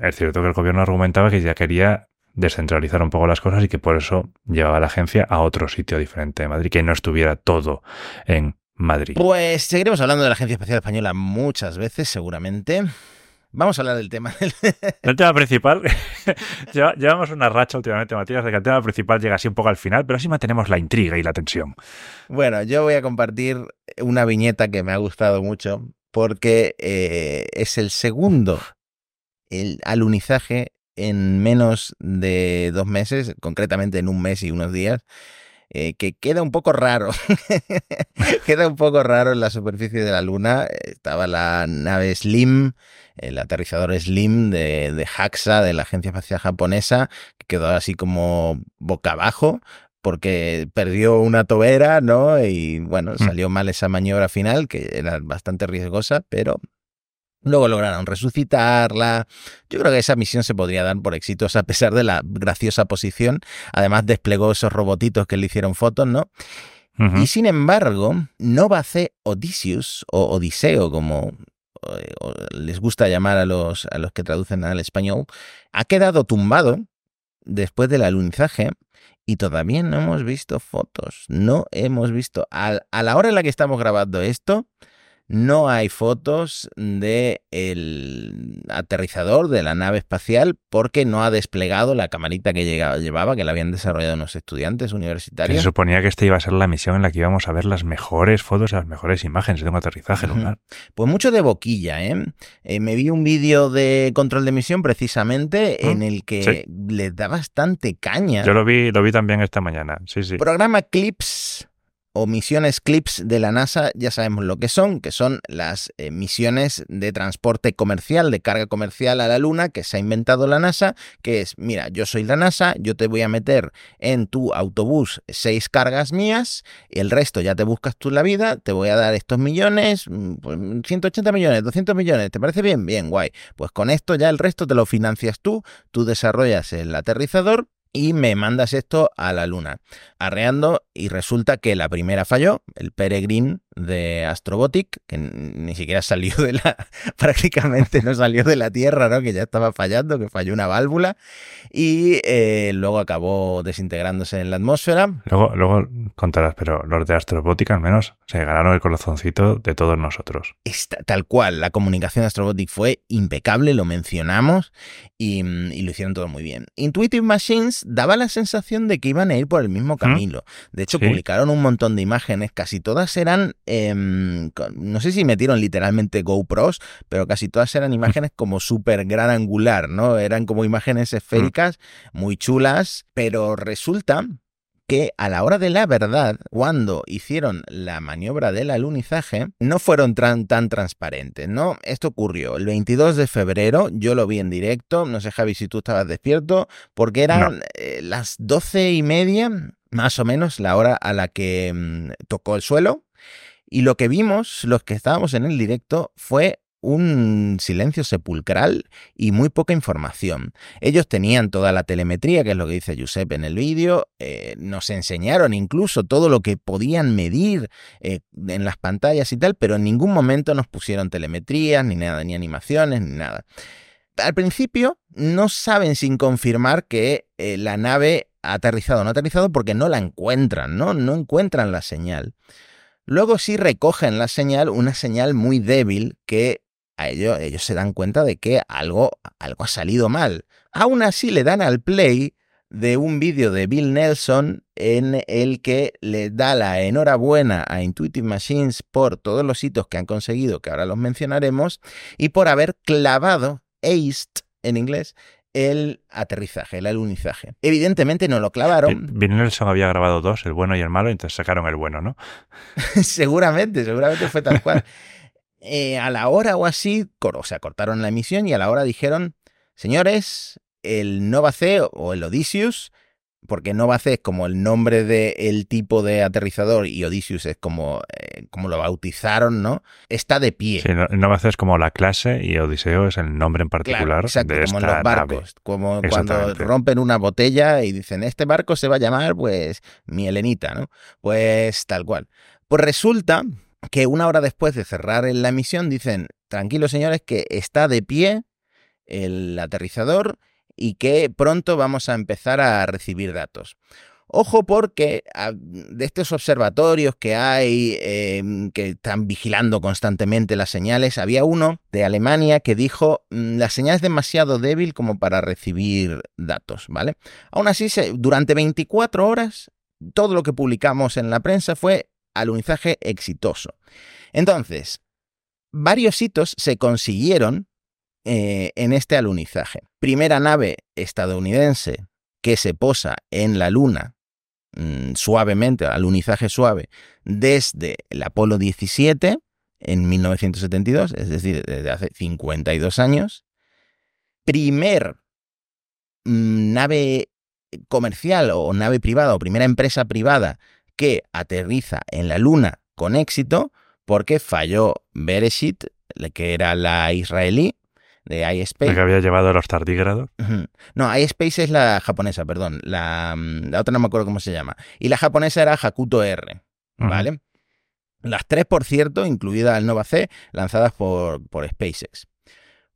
Es cierto que el gobierno argumentaba que ya quería descentralizar un poco las cosas y que por eso llevaba la agencia a otro sitio diferente de Madrid, que no estuviera todo en Madrid. Pues seguiremos hablando de la Agencia Espacial Española muchas veces, seguramente. Vamos a hablar del tema. del- El tema principal, lleva- llevamos una racha últimamente, Matías, de que el tema principal llega así un poco al final, pero así mantenemos la intriga y la tensión. Bueno, yo voy a compartir una viñeta que me ha gustado mucho porque eh, es el segundo el alunizaje en menos de dos meses, concretamente en un mes y unos días, eh, que queda un poco raro. queda un poco raro en la superficie de la Luna. Estaba la nave Slim, el aterrizador Slim de, de JAXA, de la Agencia Espacial Japonesa, que quedó así como boca abajo porque perdió una tobera, ¿no? Y bueno, salió mal esa maniobra final, que era bastante riesgosa, pero Luego lograron resucitarla. Yo creo que esa misión se podría dar por exitosa a pesar de la graciosa posición. Además desplegó esos robotitos que le hicieron fotos, ¿no? Y sin embargo, Nova C Odysseus, o Odiseo, como eh, o les gusta llamar a los, a los que traducen al español, ha quedado tumbado después del alunizaje y todavía no hemos visto fotos. No hemos visto. A, a la hora en la que estamos grabando esto, no hay fotos de el aterrizador de la nave espacial porque no ha desplegado la camarita que llegaba- llevaba, que la habían desarrollado unos estudiantes Que se universitarios. suponía que esta iba a ser la misión en la que íbamos a ver las mejores fotos, las mejores imágenes de un aterrizaje lunar. Pues mucho de boquilla, ¿eh? Eh, me vi un vídeo de control de misión precisamente en el que sí. le da bastante caña. Yo lo vi, lo vi también esta mañana. Sí, sí. Programa CLIPS o misiones CLIPS de la NASA, ya sabemos lo que son, que son las misiones de transporte comercial, de carga comercial a la Luna que se ha inventado la NASA, que es, mira, yo soy la NASA, yo te voy a meter en tu autobús seis cargas mías, el resto ya te buscas tú la vida, te voy a dar estos millones, mm, pues, 180 millones, 200 millones, ¿te parece bien? Bien, guay. Pues con esto ya el resto te lo financias tú, tú desarrollas el aterrizador y me mandas esto a la luna. Arreando y resulta que la primera falló, el Peregrine de Astrobotic, que ni siquiera salió de la, prácticamente no salió de la Tierra, ¿no? Que ya estaba fallando, que falló una válvula y eh, luego acabó desintegrándose en la atmósfera. Luego, luego contarás, pero los de Astrobótica al menos se ganaron el corazoncito de todos nosotros. Esta- tal cual, la comunicación de Astrobotic fue impecable, lo mencionamos y, mm, y lo hicieron todo muy bien. Intuitive Machines daba la sensación de que iban a ir por el mismo camino. De hecho, Sí. publicaron un montón de imágenes, casi todas eran, em, no sé si metieron literalmente GoPros, pero casi todas eran imágenes como súper gran angular, ¿no? Eran como imágenes esféricas muy chulas, pero resulta que a la hora de la verdad, cuando hicieron la maniobra del alunizaje, no fueron tran- tan transparentes, ¿no? Esto ocurrió el 22 de febrero, yo lo vi en directo, no sé Javi si tú estabas despierto, porque eran eh, las doce y media, más o menos, la hora a la que mm, tocó el suelo, y lo que vimos, los que estábamos en el directo, fue un silencio sepulcral y muy poca información. Ellos tenían toda la telemetría, que es lo que dice Giuseppe en el vídeo, eh, nos enseñaron incluso todo lo que podían medir eh, en las pantallas y tal, pero en ningún momento nos pusieron telemetrías, ni nada, ni animaciones, ni nada. Al principio no saben sin confirmar que eh, la nave ha aterrizado o no ha aterrizado porque no la encuentran, ¿no? No encuentran la señal. Luego sí recogen la señal, una señal muy débil que a ellos, ellos se dan cuenta de que algo, algo ha salido mal. Aún así le dan al play de un vídeo de Bill Nelson en el que le da la enhorabuena a Intuitive Machines por todos los hitos que han conseguido, que ahora los mencionaremos, y por haber clavado, aced en inglés, el aterrizaje, el alunizaje. Evidentemente no lo clavaron. Bill Nelson había grabado dos, el bueno y el malo, y entonces sacaron el bueno, ¿no? seguramente, seguramente fue tal cual. Eh, a la hora o así, o sea, cortaron la emisión y a la hora dijeron, señores, el Nova C o el Odysseus, porque Nova C es como el nombre del tipo de aterrizador y Odysseus es como, eh, como lo bautizaron, ¿no? Está de pie. Sí, Nova C es como la clase y Odiseo es el nombre en particular exacto, de como esta en los barcos, nave. como cuando rompen una botella y dicen, este barco se va a llamar, pues, mi Helenita, ¿no? Pues tal cual. Pues resulta que una hora después de cerrar la emisión dicen, tranquilos señores, que está de pie el aterrizador y que pronto vamos a empezar a recibir datos. Ojo porque ah, de estos observatorios que hay, eh, que están vigilando constantemente las señales, había uno de Alemania que dijo, "Mm, la señal es demasiado débil como para recibir datos, ¿vale? Aún así, durante 24 horas, todo lo que publicamos en la prensa fue alunizaje exitoso. Entonces, varios hitos se consiguieron eh, en este alunizaje. Primera nave estadounidense que se posa en la Luna mm, suavemente, alunizaje suave, desde el Apolo 17 en 1972, es decir, desde hace 52 años. Primer mm, nave comercial o nave privada o primera empresa privada que aterriza en la Luna con éxito porque falló Bereshit, que era la israelí de iSpace. que había llevado los tardígrados. No, iSpace es la japonesa, perdón. La, mm, la otra no me acuerdo cómo se llama. Y la japonesa era Hakuto R. ¿vale? Las tres, por cierto, incluida el Nova C, lanzadas por, por SpaceX.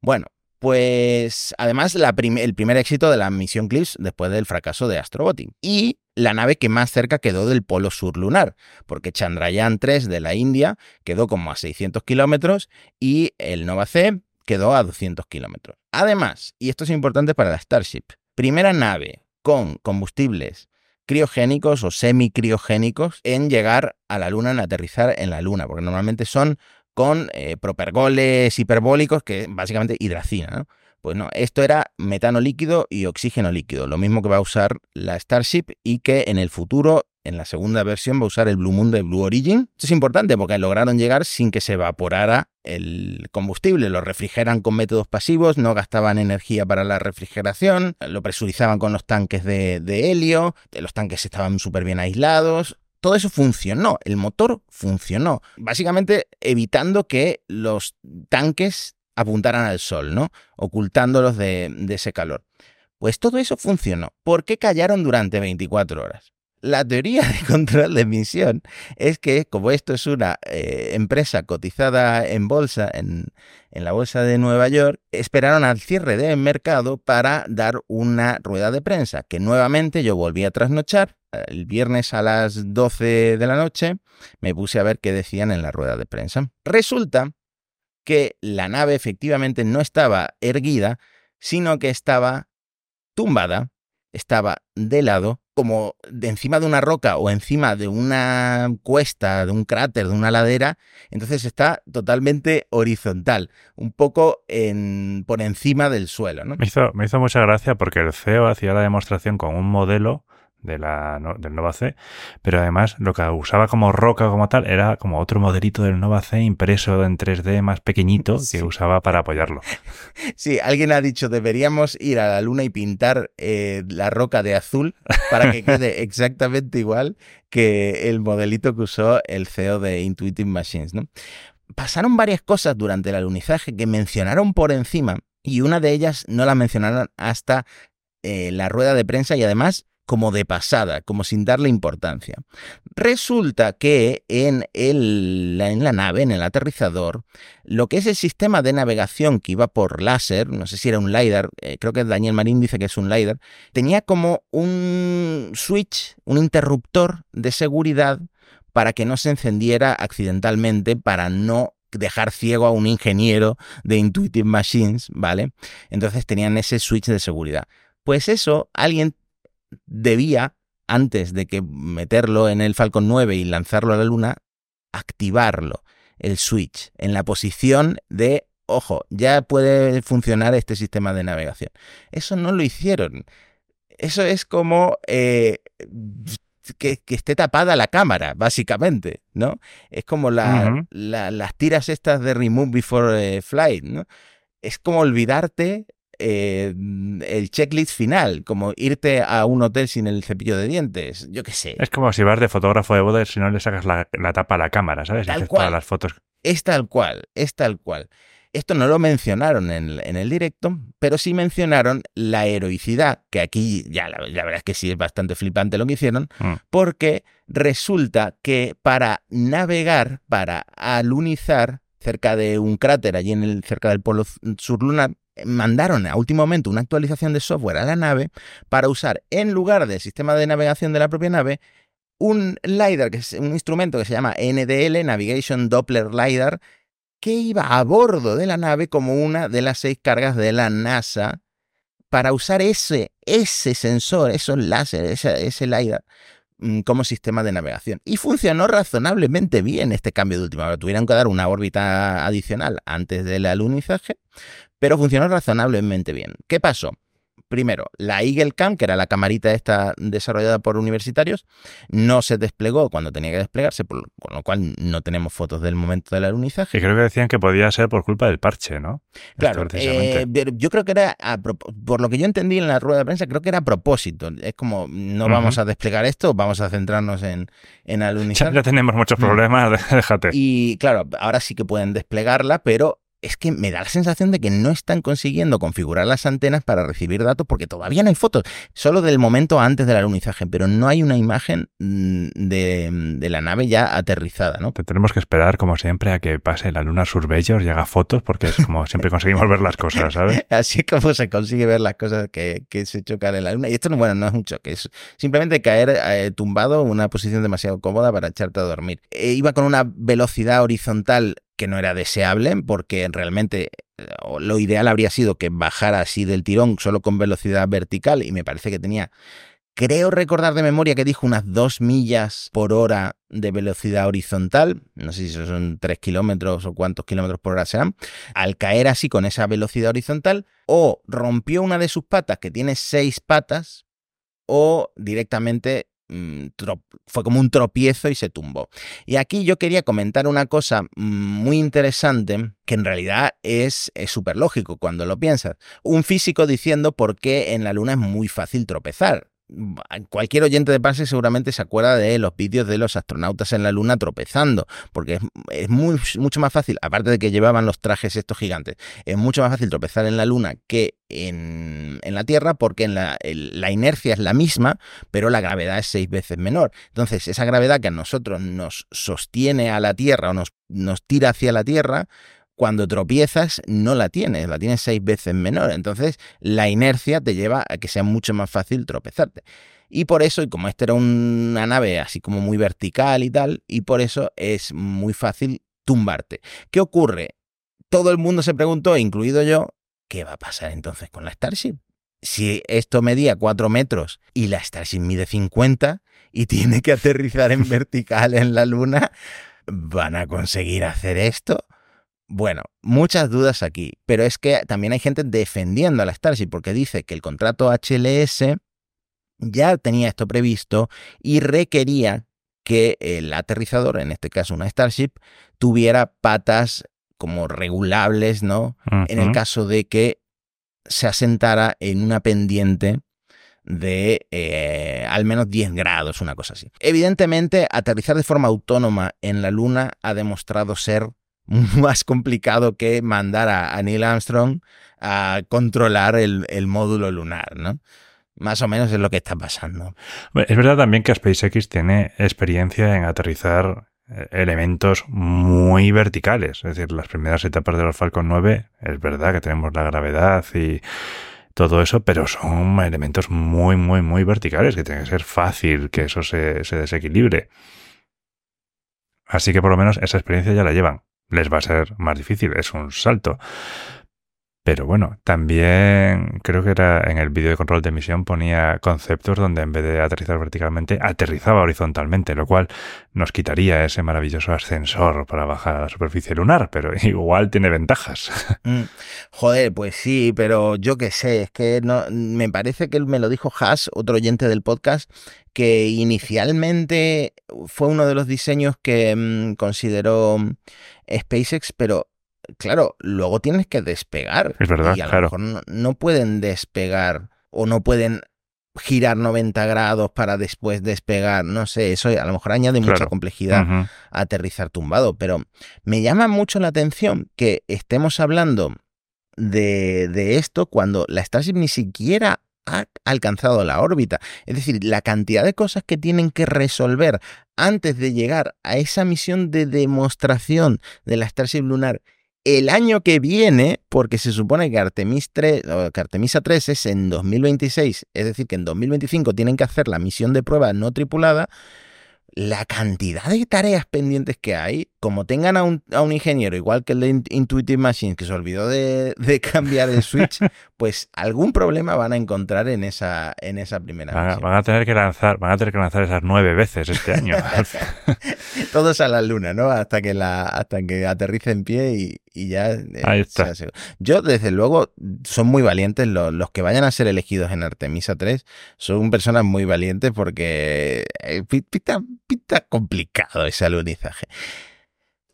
Bueno, pues además la prim- el primer éxito de la misión Clips después del fracaso de Astrobotic. Y la nave que más cerca quedó del polo sur lunar, porque Chandrayaan 3 de la India quedó como a 600 kilómetros y el Nova C quedó a 200 kilómetros. Además, y esto es importante para la Starship, primera nave con combustibles criogénicos o semicriogénicos en llegar a la Luna, en aterrizar en la Luna, porque normalmente son con eh, propergoles hiperbólicos que básicamente hidracina, ¿no? Pues no, esto era metano líquido y oxígeno líquido, lo mismo que va a usar la Starship y que en el futuro, en la segunda versión, va a usar el Blue Moon de Blue Origin. Esto es importante porque lograron llegar sin que se evaporara el combustible, lo refrigeran con métodos pasivos, no gastaban energía para la refrigeración, lo presurizaban con los tanques de, de helio, los tanques estaban súper bien aislados, todo eso funcionó, el motor funcionó, básicamente evitando que los tanques apuntaran al sol, ¿no? Ocultándolos de, ese calor. Pues todo eso funcionó. ¿Por qué callaron durante 24 horas? La teoría de control de emisión es que, como esto es una eh, empresa cotizada en bolsa, en, en la bolsa de Nueva York, esperaron al cierre del mercado para dar una rueda de prensa, que nuevamente yo volví a trasnochar. El viernes a las 12 de la noche me puse a ver qué decían en la rueda de prensa. Resulta que la nave efectivamente no estaba erguida, sino que estaba tumbada, estaba de lado, como de encima de una roca o encima de una cuesta, de un cráter, de una ladera, entonces está totalmente horizontal, un poco en, por encima del suelo, ¿no? Me hizo, me hizo mucha gracia porque el CEO hacía la demostración con un modelo de la, no- del Nova C, pero además lo que usaba como roca como tal era como otro modelito del Nova C impreso en 3D más pequeñito Sí. que usaba para apoyarlo. Sí, alguien ha dicho deberíamos ir a la luna y pintar eh, la roca de azul para que quede exactamente igual que el modelito que usó el CEO de Intuitive Machines, ¿no? Pasaron varias cosas durante el alunizaje que mencionaron por encima y una de ellas no la mencionaron hasta eh, la rueda de prensa y además como de pasada, como sin darle importancia. Resulta que en, el, en la nave, en el aterrizador, lo que es el sistema de navegación que iba por láser, no sé si era un LiDAR, eh, creo que Daniel Marín dice que es un LiDAR, tenía como un switch, un interruptor de seguridad para que no se encendiera accidentalmente, para no dejar ciego a un ingeniero de Intuitive Machines, ¿vale? Entonces tenían ese switch de seguridad. Pues eso alguien debía antes de que meterlo en el Falcon 9 y lanzarlo a la Luna, activarlo, el switch, en la posición de, ojo, ya puede funcionar este sistema de navegación. Eso no lo hicieron. Eso es como eh, que, esté tapada la cámara, básicamente, ¿no? Es como la, las tiras estas de Remove Before eh, Flight, ¿no? Es como olvidarte eh, el checklist final, como irte a un hotel sin el cepillo de dientes, yo qué sé. Es como si vas de fotógrafo de boda si no le sacas la, tapa a la cámara, ¿sabes? Tal cual. las fotos. Es tal cual, es tal cual. Esto no lo mencionaron en, el directo, pero sí mencionaron la heroicidad, que aquí ya la, verdad es que sí es bastante flipante lo que hicieron, mm. porque resulta que para navegar, para alunizar cerca de un cráter allí en el, cerca del polo sur lunar, mandaron a último momento una actualización de software a la nave para usar en lugar del sistema de navegación de la propia nave un LiDAR, que es un instrumento que se llama NDL, Navigation Doppler LiDAR, que iba a bordo de la nave como una de las seis cargas de la NASA para usar ese, ese sensor, esos láseres, ese, ese LiDAR, como sistema de navegación. Y funcionó razonablemente bien este cambio de última hora. Tuvieron que dar una órbita adicional antes del alunizaje, pero funcionó razonablemente bien. ¿Qué pasó? Primero, la Eagle Cam, que era la camarita esta desarrollada por universitarios, no se desplegó cuando tenía que desplegarse, con lo cual no tenemos fotos del momento del alunizaje. Y creo que decían que podía ser por culpa del parche, ¿no? Claro, eh, yo creo que era, por lo que yo entendí en la rueda de prensa, creo que era a propósito. Es como, no vamos a desplegar esto, vamos a centrarnos en, en alunizar. Ya, ya tenemos muchos mm. problemas, déjate. Y claro, ahora sí que pueden desplegarla, pero es que me da la sensación de que no están consiguiendo configurar las antenas para recibir datos porque todavía no hay fotos, solo del momento antes del alunizaje, pero no hay una imagen mm, de, la nave ya aterrizada, ¿no? tenemos que esperar, como siempre, a que pase la luna Surveyor y haga fotos porque es como siempre conseguimos ver las cosas, ¿sabes? Así es como se consigue ver las cosas que, se chocan en la luna. Y esto, no, bueno, no es un choque, es simplemente caer eh, tumbado en una posición demasiado cómoda para echarte a dormir. E iba con una velocidad horizontal que no era deseable porque realmente eh, lo ideal habría sido que bajara así del tirón solo con velocidad vertical y me parece que tenía, creo recordar de memoria que dijo unas dos millas por hora de velocidad horizontal, no sé si son tres kilómetros o cuántos kilómetros por hora serán, al caer así con esa velocidad horizontal o rompió una de sus patas que tiene seis patas o directamente Mm, fue como un tropiezo y se tumbó. Y aquí yo quería comentar una cosa mm, muy interesante que en realidad es súper lógico cuando lo piensas. Un físico diciendo por qué en la Luna es muy fácil tropezar cualquier oyente de pase seguramente se acuerda de los vídeos de los astronautas en la Luna tropezando, porque es, mucho más fácil, aparte de que llevaban los trajes estos gigantes, es mucho más fácil tropezar en la Luna que en, la Tierra, porque en la, la, inercia es la misma, pero la gravedad es seis veces menor. Entonces, esa gravedad que a nosotros nos sostiene a la Tierra o nos, nos tira hacia la Tierra, cuando tropiezas no la tienes, la tienes seis veces menor. Entonces la inercia te lleva a que sea mucho más fácil tropezarte. Y por eso, y como esta era una nave así como muy vertical y tal, y por eso es muy fácil tumbarte. ¿Qué ocurre? Todo el mundo se preguntó, incluido yo, ¿qué va a pasar entonces con la Starship? Si esto medía 4 metros y la Starship mide 50 y tiene que aterrizar en vertical en la Luna, ¿van a conseguir hacer esto? Bueno, muchas dudas aquí, pero es que también hay gente defendiendo a la Starship porque dice que el contrato HLS ya tenía esto previsto y requería que el aterrizador, en este caso una Starship, tuviera patas como regulables, ¿no? En el caso de que se asentara en una pendiente de eh, al menos 10 grados, una cosa así. Evidentemente, aterrizar de forma autónoma en la Luna ha demostrado ser más complicado que mandar a, Neil Armstrong a controlar el, módulo lunar, ¿no? Más o menos es lo que está pasando. Es verdad también que SpaceX tiene experiencia en aterrizar eh, elementos muy verticales. Es decir, las primeras etapas de los Falcon 9, es verdad que tenemos la gravedad y todo eso, pero son elementos muy, muy, muy verticales, que tiene que ser fácil que eso se, se desequilibre. Así que por lo menos esa experiencia ya la llevan les va a ser más difícil, es un salto. Pero bueno, también creo que era en el vídeo de control de misión ponía conceptos donde en vez de aterrizar verticalmente, aterrizaba horizontalmente, lo cual nos quitaría ese maravilloso ascensor para bajar a la superficie lunar, pero igual tiene ventajas. Mm, joder, pues sí, pero yo qué sé, es que no, me parece que me lo dijo Haas, otro oyente del podcast, que inicialmente fue uno de los diseños que mm, consideró mm, SpaceX, pero claro, luego tienes que despegar. Es verdad, y a lo claro. mejor no, no pueden despegar o no pueden girar 90 grados para después despegar, no sé, eso a lo mejor añade mucha complejidad a aterrizar tumbado, pero me llama mucho la atención que estemos hablando de, de esto cuando la Starship ni siquiera ha alcanzado la órbita. Es decir, la cantidad de cosas que tienen que resolver antes de llegar a esa misión de demostración de la Starship lunar el año que viene, porque se supone que Artemis 3, o Artemisa 3 es en 2026, es decir, que en 2025 tienen que hacer la misión de prueba no tripulada, la cantidad de tareas pendientes que hay, como tengan a un, a un ingeniero, igual que el de In- Intuitive Machines, que se olvidó de, de cambiar el switch, pues algún problema van a encontrar en esa, en esa primera Van van a tener que lanzar, van a tener que lanzar esas nueve veces este año. Todos a la luna, ¿no? Hasta que la, hasta que aterrice en pie y, y ya. eh, Ahí está. Yo, desde luego, son muy valientes. Los, los que vayan a ser elegidos en Artemisa 3 son personas muy valientes porque eh, pi- pinta, pinta complicado ese alunizaje.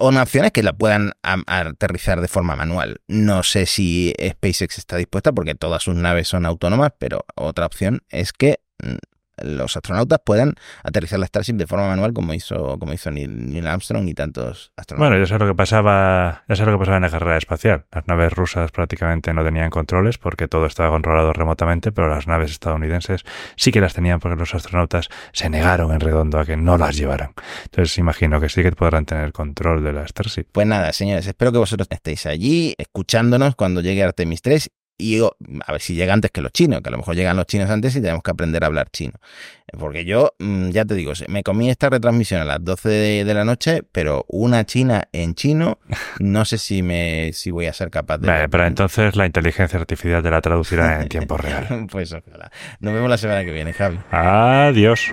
O naciones que la puedan aterrizar de forma manual. No sé si SpaceX está dispuesta porque todas sus naves son autónomas, pero otra opción es que mm, los astronautas puedan aterrizar la Starship de forma manual como hizo, como hizo Neil, Armstrong y tantos astronautas. Bueno, ya sé lo que pasaba, ya sé lo que pasaba en la carrera espacial. Las naves rusas prácticamente no tenían controles porque todo estaba controlado remotamente, pero las naves estadounidenses sí que las tenían porque los astronautas se negaron en redondo a que no las llevaran. Entonces imagino que sí que podrán tener control de la Starship. Pues nada, señores, espero que vosotros estéis allí escuchándonos cuando llegue Artemis 3 y a ver si llega antes que los chinos, que a lo mejor llegan los chinos antes y tenemos que aprender a hablar chino. Porque yo, mm, ya te digo, me comí esta retransmisión a las 12 de, de la noche, pero una china en chino, no sé si me si voy a ser capaz de... Vale, pero entonces la inteligencia artificial te la traducirá en tiempo real. Pues ojalá. Nos vemos la semana que viene, Javi. Adiós.